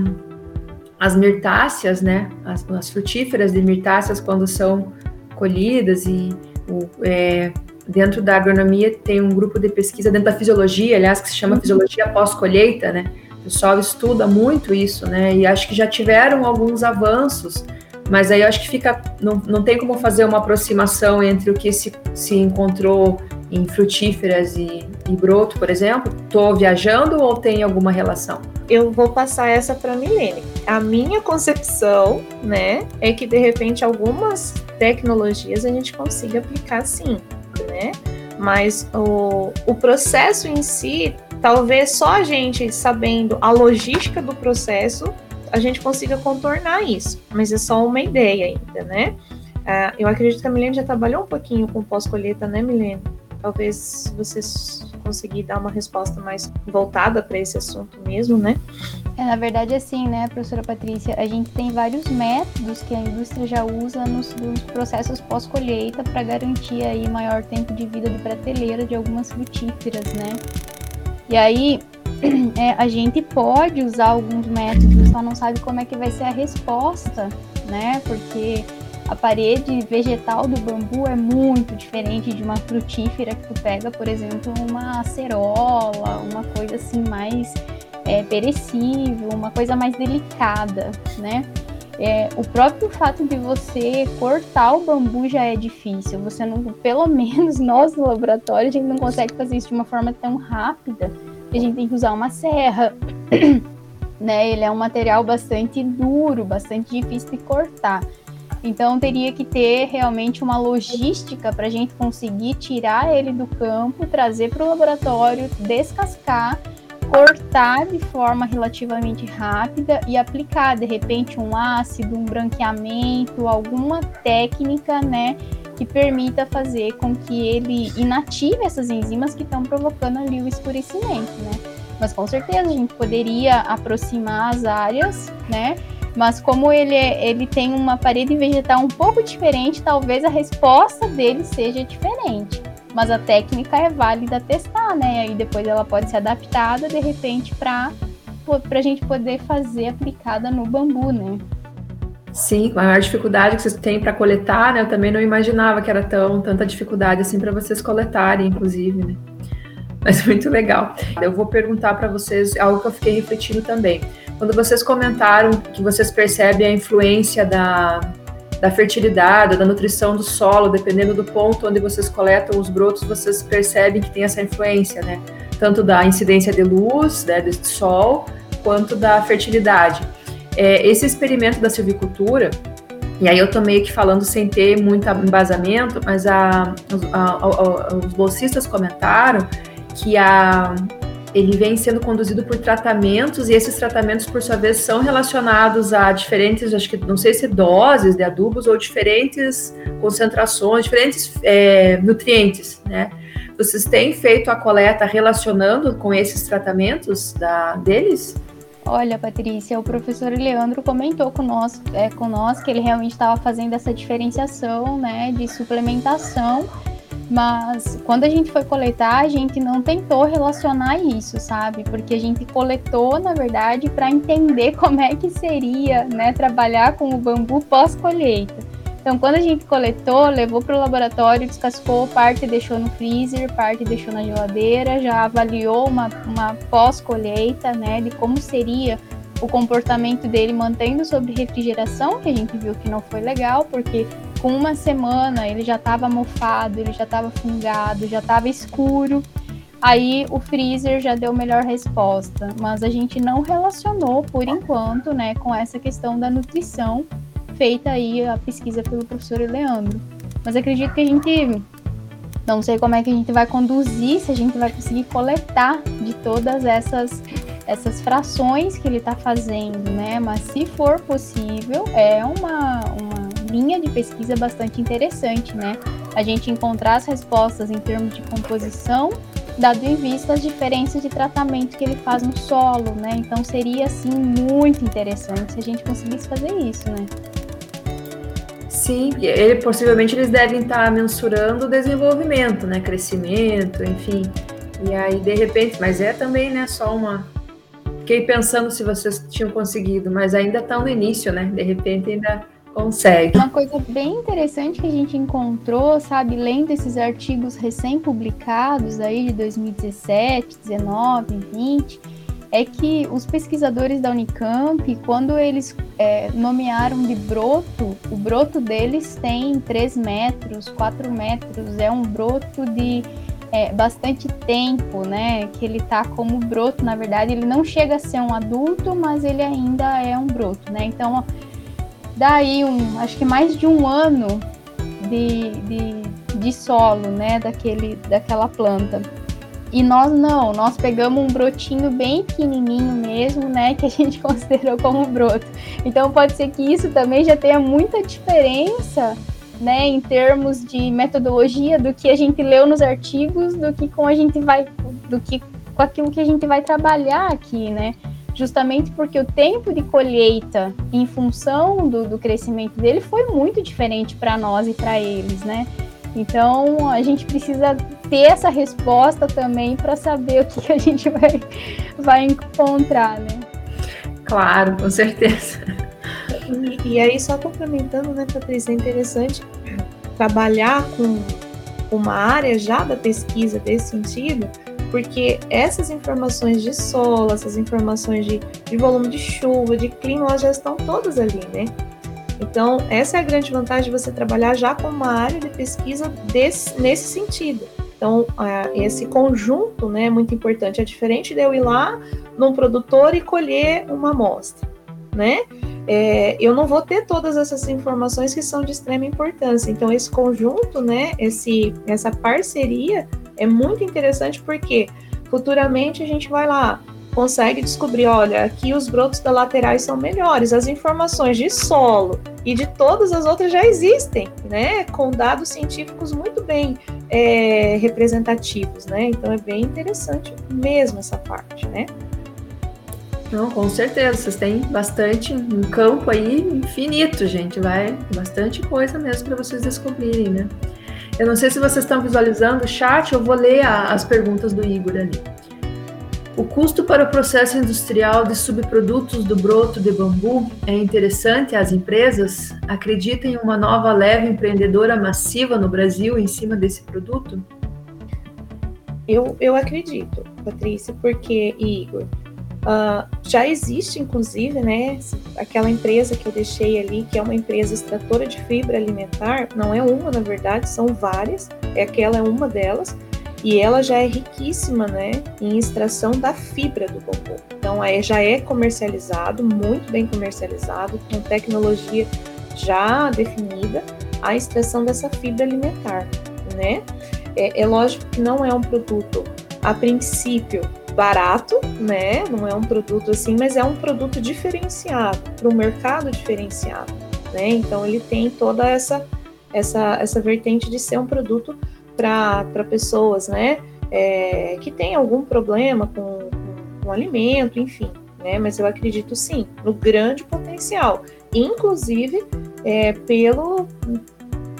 as mirtáceas, né, as, as frutíferas de mirtáceas quando são colhidas e o, é, dentro da agronomia tem um grupo de pesquisa dentro da fisiologia, aliás, que se chama uhum. fisiologia pós-colheita, né? O pessoal estuda muito isso, né? E acho que já tiveram alguns avanços, mas aí acho que fica, não, não tem como fazer uma aproximação entre o que se, se encontrou em frutíferas e, e broto, por exemplo. Estou viajando ou tem alguma relação? Eu vou passar essa para a Milene. A minha concepção, né, é que de repente algumas tecnologias a gente consiga aplicar sim né? Mas o, o processo em si, talvez só a gente sabendo a logística do processo, a gente consiga contornar isso. Mas é só uma ideia ainda, né? Uh, eu acredito que a Milene já trabalhou um pouquinho com pós-colheita, né, Milene? Talvez vocês conseguir dar uma resposta mais voltada para esse assunto mesmo, né? É, na verdade, assim, né, professora Patrícia, a gente tem vários métodos que a indústria já usa nos, nos processos pós-colheita para garantir aí maior tempo de vida de prateleira de algumas frutíferas, né? E aí, <clears throat> é, a gente pode usar alguns métodos, só não sabe como é que vai ser a resposta, né? Porque a parede vegetal do bambu é muito diferente de uma frutífera que tu pega, por exemplo, uma acerola, uma coisa assim mais é, perecível, uma coisa mais delicada, né? É, o próprio fato de você cortar o bambu já é difícil. Você não, pelo <laughs> menos nós no laboratório, a gente não consegue fazer isso de uma forma tão rápida. A gente tem que usar uma serra, <clears throat> né? Ele é um material bastante duro, bastante difícil de cortar. Então teria que ter realmente uma logística para a gente conseguir tirar ele do campo, trazer para o laboratório, descascar, cortar de forma relativamente rápida e aplicar de repente um ácido, um branqueamento, alguma técnica, né, que permita fazer com que ele inative essas enzimas que estão provocando ali o escurecimento, né? Mas com certeza a gente poderia aproximar as áreas, né? Mas como ele, é, ele tem uma parede vegetal um pouco diferente, talvez a resposta dele seja diferente. Mas a técnica é válida testar, né? E depois ela pode ser adaptada de repente para a gente poder fazer aplicada no bambu, né? Sim, a maior dificuldade que vocês têm para coletar, né? Eu também não imaginava que era tão tanta dificuldade assim para vocês coletarem, inclusive, né? Mas <laughs> muito legal. Eu vou perguntar para vocês algo que eu fiquei refletindo também. Quando vocês comentaram que vocês percebem a influência da, da fertilidade, da nutrição do solo, dependendo do ponto onde vocês coletam os brotos, vocês percebem que tem essa influência, né? Tanto da incidência de luz, né, de sol, quanto da fertilidade. É, esse experimento da silvicultura, e aí eu tô meio que falando sem ter muito embasamento, mas a, a, a, os bolsistas comentaram que a, ele vem sendo conduzido por tratamentos e esses tratamentos, por sua vez, são relacionados a diferentes, acho que não sei se doses de adubos ou diferentes concentrações, diferentes é, nutrientes, né? Vocês têm feito a coleta relacionando com esses tratamentos da, deles? Olha, Patrícia, o professor Leandro comentou com nós, é, com nós que ele realmente estava fazendo essa diferenciação, né, de suplementação mas quando a gente foi coletar, a gente não tentou relacionar isso, sabe? Porque a gente coletou, na verdade, para entender <laughs> como é que seria, né, trabalhar com o bambu pós-colheita. Então, quando a gente coletou, levou para o laboratório, descascou, parte deixou no freezer, parte deixou na geladeira, já avaliou uma, uma pós-colheita, né, de como seria o comportamento dele mantendo sobre refrigeração, que a gente viu que não foi legal, porque com uma semana ele já estava mofado, ele já estava fungado, já estava escuro. Aí o freezer já deu melhor resposta, mas a gente não relacionou por enquanto, né, com essa questão da nutrição feita aí a pesquisa pelo professor Leandro. Mas acredito que a gente não sei como é que a gente vai conduzir, se a gente vai conseguir coletar de todas essas essas frações que ele está fazendo, né? Mas se for possível, é uma, linha de pesquisa bastante interessante, né? A gente encontrar as respostas em termos de composição, dado em vista as diferenças de tratamento que ele faz no solo, né? Então seria assim muito interessante se a gente conseguisse fazer isso, né? Sim, ele, possivelmente eles devem estar mensurando o desenvolvimento, né? Crescimento, enfim. E aí, de repente, mas é também, né, só uma, Fiquei pensando se vocês tinham conseguido, mas ainda está no início, né? De repente ainda consegue. Uma coisa bem interessante que a gente encontrou, sabe, lendo esses artigos recém-publicados aí de 2017, 19, 20, é que os pesquisadores da Unicamp, quando eles é, nomearam de broto, o broto deles tem 3 metros, 4 metros, é um broto de é, bastante tempo, né? Que ele tá como broto, na verdade, ele não chega a ser um adulto, mas ele ainda é um broto, né? Então, daí um, acho que mais de um ano de, de, de solo, né? Daquele, daquela planta. E nós não, nós pegamos um brotinho bem pequenininho mesmo, né, que a gente <laughs> considerou como broto. Então pode ser que isso também já tenha muita diferença né, em termos de metodologia do que a gente leu nos artigos, do que com a gente vai, do que com aquilo que a gente vai trabalhar aqui, né? Justamente porque o tempo de colheita, em função do, do crescimento dele, foi muito diferente para nós e para eles, né? Então a gente precisa ter essa resposta também para saber o que, que a gente vai, vai encontrar, né? Claro, com certeza. E, e aí, só complementando, né, Patrícia, é interessante trabalhar com uma área já da pesquisa desse sentido, porque essas informações de solo, essas informações de, de volume de chuva, de clima, elas já estão todas ali, né? Então, essa é a grande vantagem de você trabalhar já com uma área de pesquisa desse, nesse sentido. Então, esse conjunto né, é muito importante. É diferente de eu ir lá num produtor e colher uma amostra, né? É, eu não vou ter todas essas informações que são de extrema importância. Então, esse conjunto, né, esse, essa parceria é muito interessante porque futuramente a gente vai lá, consegue descobrir, olha, aqui os brotos da laterais são melhores, as informações de solo e de todas as outras já existem, né, com dados científicos muito bem é, representativos, né, então é bem interessante mesmo essa parte, né. Não, com certeza, vocês têm bastante, um campo aí infinito, gente, vai bastante coisa mesmo para vocês descobrirem, né. Eu não sei se vocês estão visualizando o chat, eu vou ler a, as perguntas do Igor ali. O custo para o processo industrial de subprodutos do broto de bambu é interessante às empresas? Acreditam em uma nova leva empreendedora massiva no Brasil em cima desse produto? Eu, eu acredito, Patrícia, porque, Igor, uh, já existe, inclusive, né, aquela empresa que eu deixei ali, que é uma empresa extratora de fibra alimentar, não é uma, na verdade, são várias, é aquela é uma delas, e ela já é riquíssima né, em extração da fibra do bambu. Então, é, já é comercializado, muito bem comercializado, com tecnologia já definida, a extração dessa fibra alimentar. Né? É, é lógico que não é um produto, a princípio, barato, né? Não é um produto assim, mas é um produto diferenciado, para um mercado diferenciado. Né? Então, ele tem toda essa, essa, essa vertente de ser um produto para pessoas, né, é, que têm algum problema com, com, com alimento, enfim, né, mas eu acredito sim no grande potencial, inclusive é, pelo,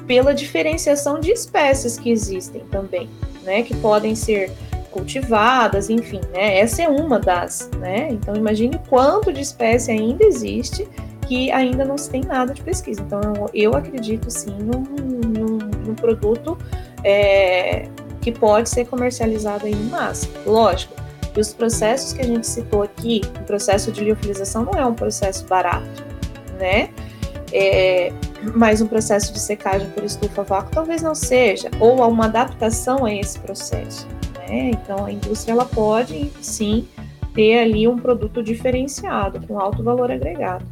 pela diferenciação de espécies que existem também, né, que podem ser cultivadas, enfim, né, essa é uma das, né, então imagine quanto de espécie ainda existe que ainda não se tem nada de pesquisa. Então, eu acredito sim num, num, num produto é, que pode ser comercializado em massa. Lógico, que os processos que a gente citou aqui, o processo de liofilização não é um processo barato, né? É, mas um processo de secagem por estufa vácuo talvez não seja, ou uma adaptação a esse processo. Né? Então, a indústria ela pode sim ter ali um produto diferenciado, com alto valor agregado.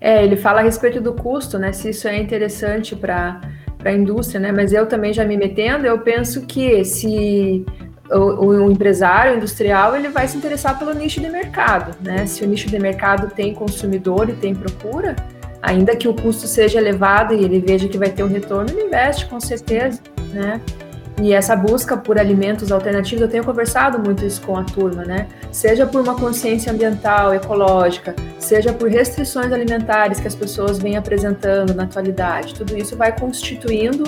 É, ele fala a respeito do custo, né? Se isso é interessante para a indústria, né? Mas eu também já me metendo, eu penso que se o, o, empresário industrial ele vai se interessar pelo nicho de mercado, né? Se o nicho de mercado tem consumidor e tem procura, ainda que o custo seja elevado e ele veja que vai ter um retorno, ele investe com certeza, né? E essa busca por alimentos alternativos, eu tenho conversado muito isso com a turma, né? Seja por uma consciência ambiental, ecológica, seja por restrições alimentares que as pessoas vêm apresentando na atualidade. Tudo isso vai constituindo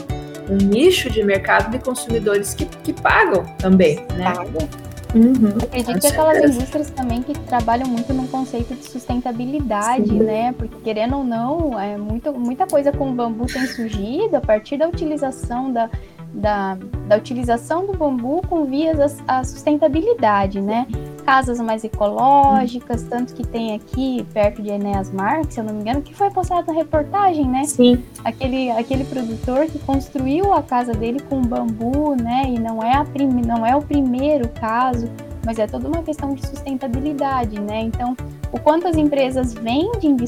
um nicho de mercado de consumidores que, que pagam também, né? Pagam. Uhum. Acredito que aquelas indústrias também que trabalham muito no conceito de sustentabilidade, Sim. né? Porque querendo ou não, é muito, muita coisa com bambu tem surgido a partir da utilização da, da, da utilização do bambu com vias à sustentabilidade, né? Casas mais ecológicas, tanto que tem aqui perto de Enéas Marques, se eu não me engano, que foi postado na reportagem, né? Sim. Aquele, aquele produtor que construiu a casa dele com bambu, né? E não é, a prim, não é o primeiro caso, mas é toda uma questão de sustentabilidade, né? Então, o quanto as empresas vendem de,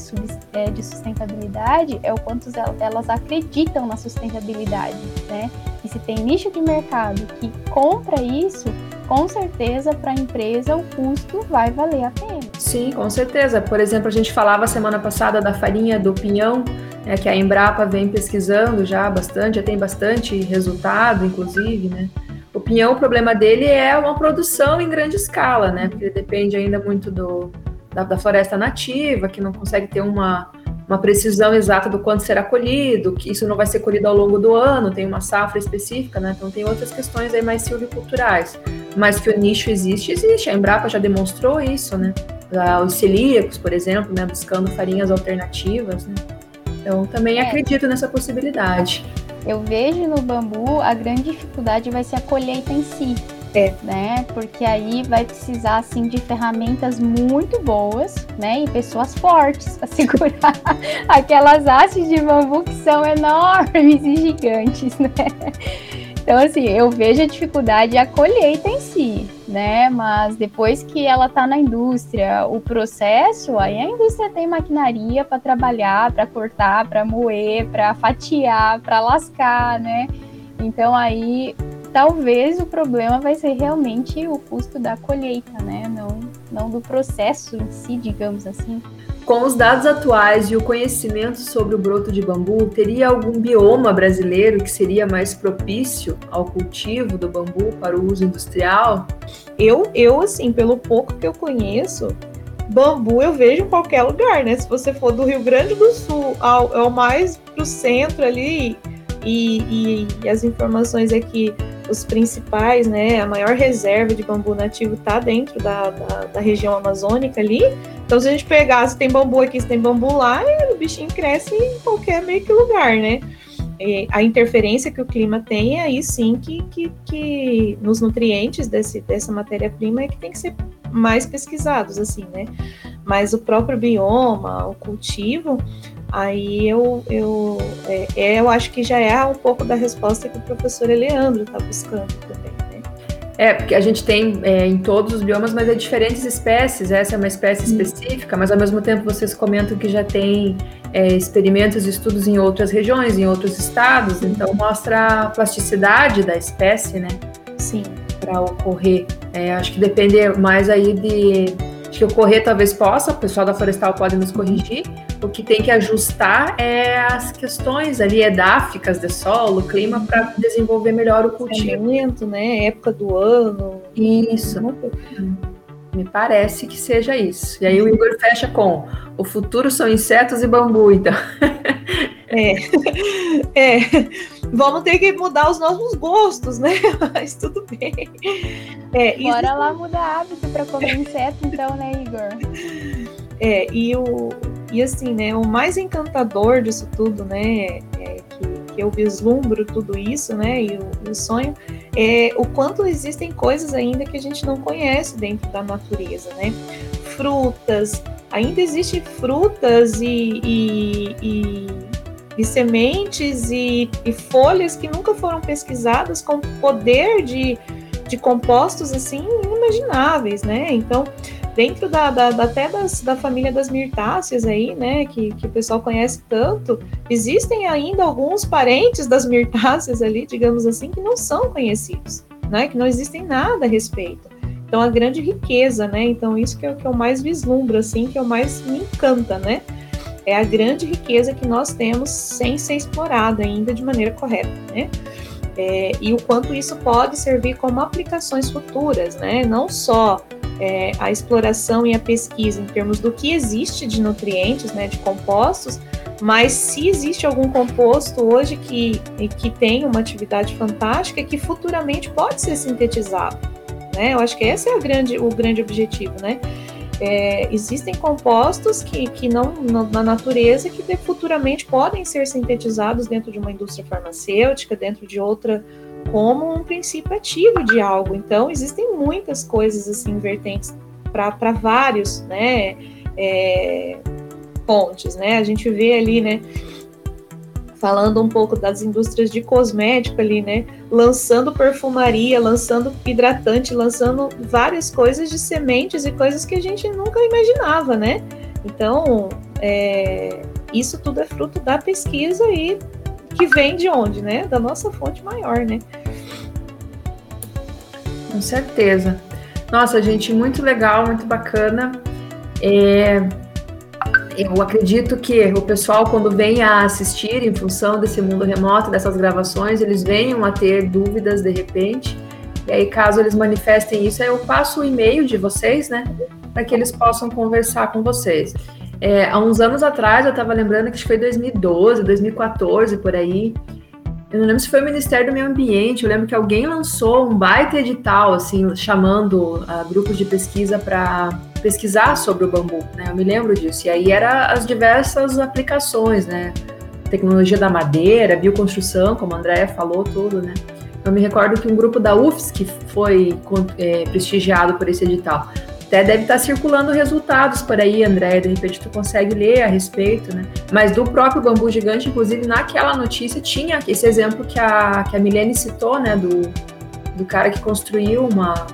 é, de sustentabilidade é o quanto elas acreditam na sustentabilidade, né? E se tem nicho de mercado que compra isso, com certeza para a empresa o custo vai valer a pena. Sim, com certeza. Por exemplo, a gente falava semana passada da farinha do pinhão, é que a Embrapa vem pesquisando já bastante, já tem bastante resultado, inclusive, né? O pinhão, o problema dele é uma produção em grande escala, né? Porque ele depende ainda muito do, da, da floresta nativa, que não consegue ter uma, uma precisão exata do quanto será colhido, que isso não vai ser colhido ao longo do ano, tem uma safra específica, né? Então tem outras questões aí mais silviculturais. Mas que o nicho existe, existe. A Embrapa já demonstrou isso, né? Os celíacos, por exemplo, né? Buscando farinhas alternativas, né? Então, também é. acredito nessa possibilidade. Eu vejo no bambu a grande dificuldade vai ser a colheita em si. É. Né? Porque aí vai precisar assim de ferramentas muito boas, né? E pessoas fortes para <laughs> segurar aquelas hastes de bambu que são enormes e gigantes, né? Então, assim, eu vejo a dificuldade a colheita em si, né? Mas depois que ela está na indústria, o processo, aí a indústria tem maquinaria para trabalhar, para cortar, para moer, para fatiar, para lascar, né? Então, aí talvez o problema vai ser realmente o custo da colheita, né? Não, não do processo em si, digamos assim. Com os dados atuais e o conhecimento sobre o broto de bambu, teria algum bioma brasileiro que seria mais propício ao cultivo do bambu para o uso industrial? Eu, eu assim, pelo pouco que eu conheço, bambu eu vejo em qualquer lugar, né? Se você for do Rio Grande do Sul ao, ao mais pro centro ali, e, e, e as informações é que os principais, né, a maior reserva de bambu nativo está dentro da, da, da, região amazônica ali. Então, se a gente pegar, se tem bambu aqui, se tem bambu lá, o bichinho cresce em qualquer meio que lugar, né? E a interferência que o clima tem, aí sim que, que, que nos nutrientes desse, dessa matéria-prima é que tem que ser mais pesquisados, assim, né? Mas o próprio bioma, o cultivo, Aí eu, eu, é, é, eu acho que já é um pouco da resposta que o professor Eleandro está buscando também. É, porque a gente tem é, em todos os biomas, mas é diferentes espécies. Essa é uma espécie específica, mas ao mesmo tempo vocês comentam que já tem é, experimentos e estudos em outras regiões, em outros estados, então mostra a plasticidade da espécie, né? Sim. Para ocorrer. É, acho que depende mais aí de. Acho que ocorrer talvez possa, o pessoal da Florestal pode nos corrigir, o que tem que ajustar é as questões ali edáficas de solo, clima, para desenvolver melhor o cultivo. né? Época do ano. Isso. Me parece que seja isso. E aí o Igor fecha com o futuro são insetos e bambu, então. É. <laughs> é. Vamos ter que mudar os nossos gostos, né? <laughs> Mas tudo bem. É, Bora isso... lá mudar hábito para comer inseto, então, né, Igor? É, e o, e assim, né, o mais encantador disso tudo, né, é que, que eu vislumbro tudo isso, né, e o, o, sonho, é o quanto existem coisas ainda que a gente não conhece dentro da natureza, né? Frutas, ainda existem frutas e, e, e, e sementes e, e folhas que nunca foram pesquisadas com poder de, de compostos assim inimagináveis, né? Então, dentro da, da, da até das, da família das mirtáceas aí, né, que, que o pessoal conhece tanto, existem ainda alguns parentes das mirtáceas ali, digamos assim, que não são conhecidos, né, que não existem nada a respeito. Então, a grande riqueza, né, então isso que é o que eu mais vislumbro, assim, que eu mais me encanta, né, é a grande riqueza que nós temos sem ser explorada ainda de maneira correta, né, é, e o quanto isso pode servir como aplicações futuras, né? Não só é, a exploração e a pesquisa em termos do que existe de nutrientes, né, de compostos, mas se existe algum composto hoje que, que tem uma atividade fantástica que futuramente pode ser sintetizado, né? Eu acho que esse é o grande, o grande objetivo, né? É, existem compostos que, que não na natureza que futuramente podem ser sintetizados dentro de uma indústria farmacêutica, dentro de outra como um princípio ativo de algo. Então, existem muitas coisas assim vertentes para vários, né, é, pontes, né? A gente vê ali, né, falando um pouco das indústrias de cosmético ali, né, lançando perfumaria, lançando hidratante, lançando várias coisas de sementes e coisas que a gente nunca imaginava, né? Então, é, isso tudo é fruto da pesquisa e que vem de onde, né? Da nossa fonte maior, né? Com certeza. Nossa, gente, muito legal, muito bacana. É... eu acredito que o pessoal, quando vem a assistir em função desse mundo remoto, dessas gravações, eles venham a ter dúvidas de repente. E aí, caso eles manifestem isso, eu passo o e-mail de vocês, né? Para que eles possam conversar com vocês. É, há uns anos atrás, eu estava lembrando que foi 2012, 2014, por aí. Eu não lembro se foi o Ministério do Meio Ambiente. Eu lembro que alguém lançou um baita edital, assim, chamando uh, grupos de pesquisa para pesquisar sobre o bambu, né? Eu me lembro disso. E aí era as diversas aplicações, né? Tecnologia da madeira, bioconstrução, como a Andrea falou, tudo, né? Eu me recordo que um grupo da UFSC foi é, prestigiado por esse edital. Até deve estar circulando resultados por aí, André, de repente tu consegue ler a respeito, né? Mas do próprio bambu gigante, inclusive naquela notícia tinha esse exemplo que a, que a Milene citou, né? Do, do cara que construiu uma,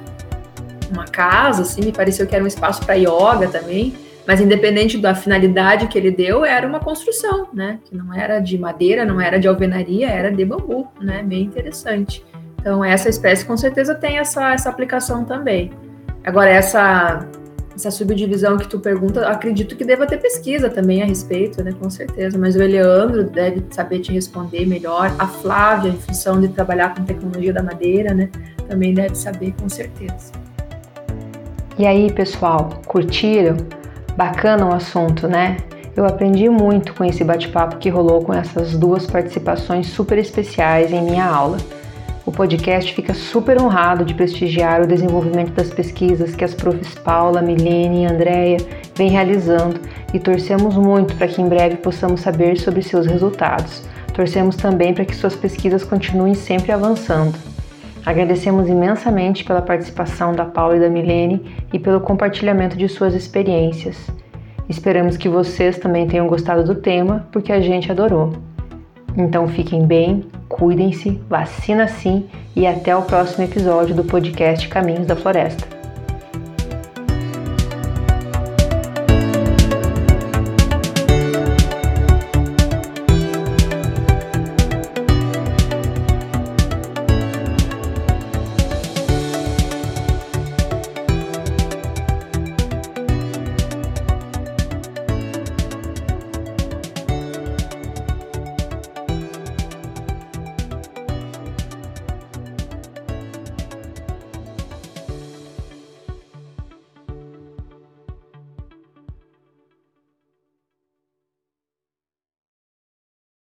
uma casa, assim, me pareceu que era um espaço para yoga também. Mas independente da finalidade que ele deu, era uma construção, né? Que não era de madeira, não era de alvenaria, era de bambu, né? Bem interessante. Então, essa espécie com certeza tem essa, essa aplicação também. Agora, essa, essa subdivisão que tu pergunta, acredito que deva ter pesquisa também a respeito, né? Com certeza. Mas o Eleandro deve saber te responder melhor. A Flávia, em função de trabalhar com tecnologia da madeira, né? Também deve saber, com certeza. E aí, pessoal, curtiram? Bacana o assunto, né? Eu aprendi muito com esse bate-papo que rolou com essas duas participações super especiais em minha aula. O podcast fica super honrado de prestigiar o desenvolvimento das pesquisas que as profs Paula, Milene e Andréia vêm realizando e torcemos muito para que em breve possamos saber sobre seus resultados. Torcemos também para que suas pesquisas continuem sempre avançando. Agradecemos imensamente pela participação da Paula e da Milene e pelo compartilhamento de suas experiências. Esperamos que vocês também tenham gostado do tema, porque a gente adorou. Então fiquem bem, cuidem-se, vacina sim e até o próximo episódio do podcast Caminhos da Floresta.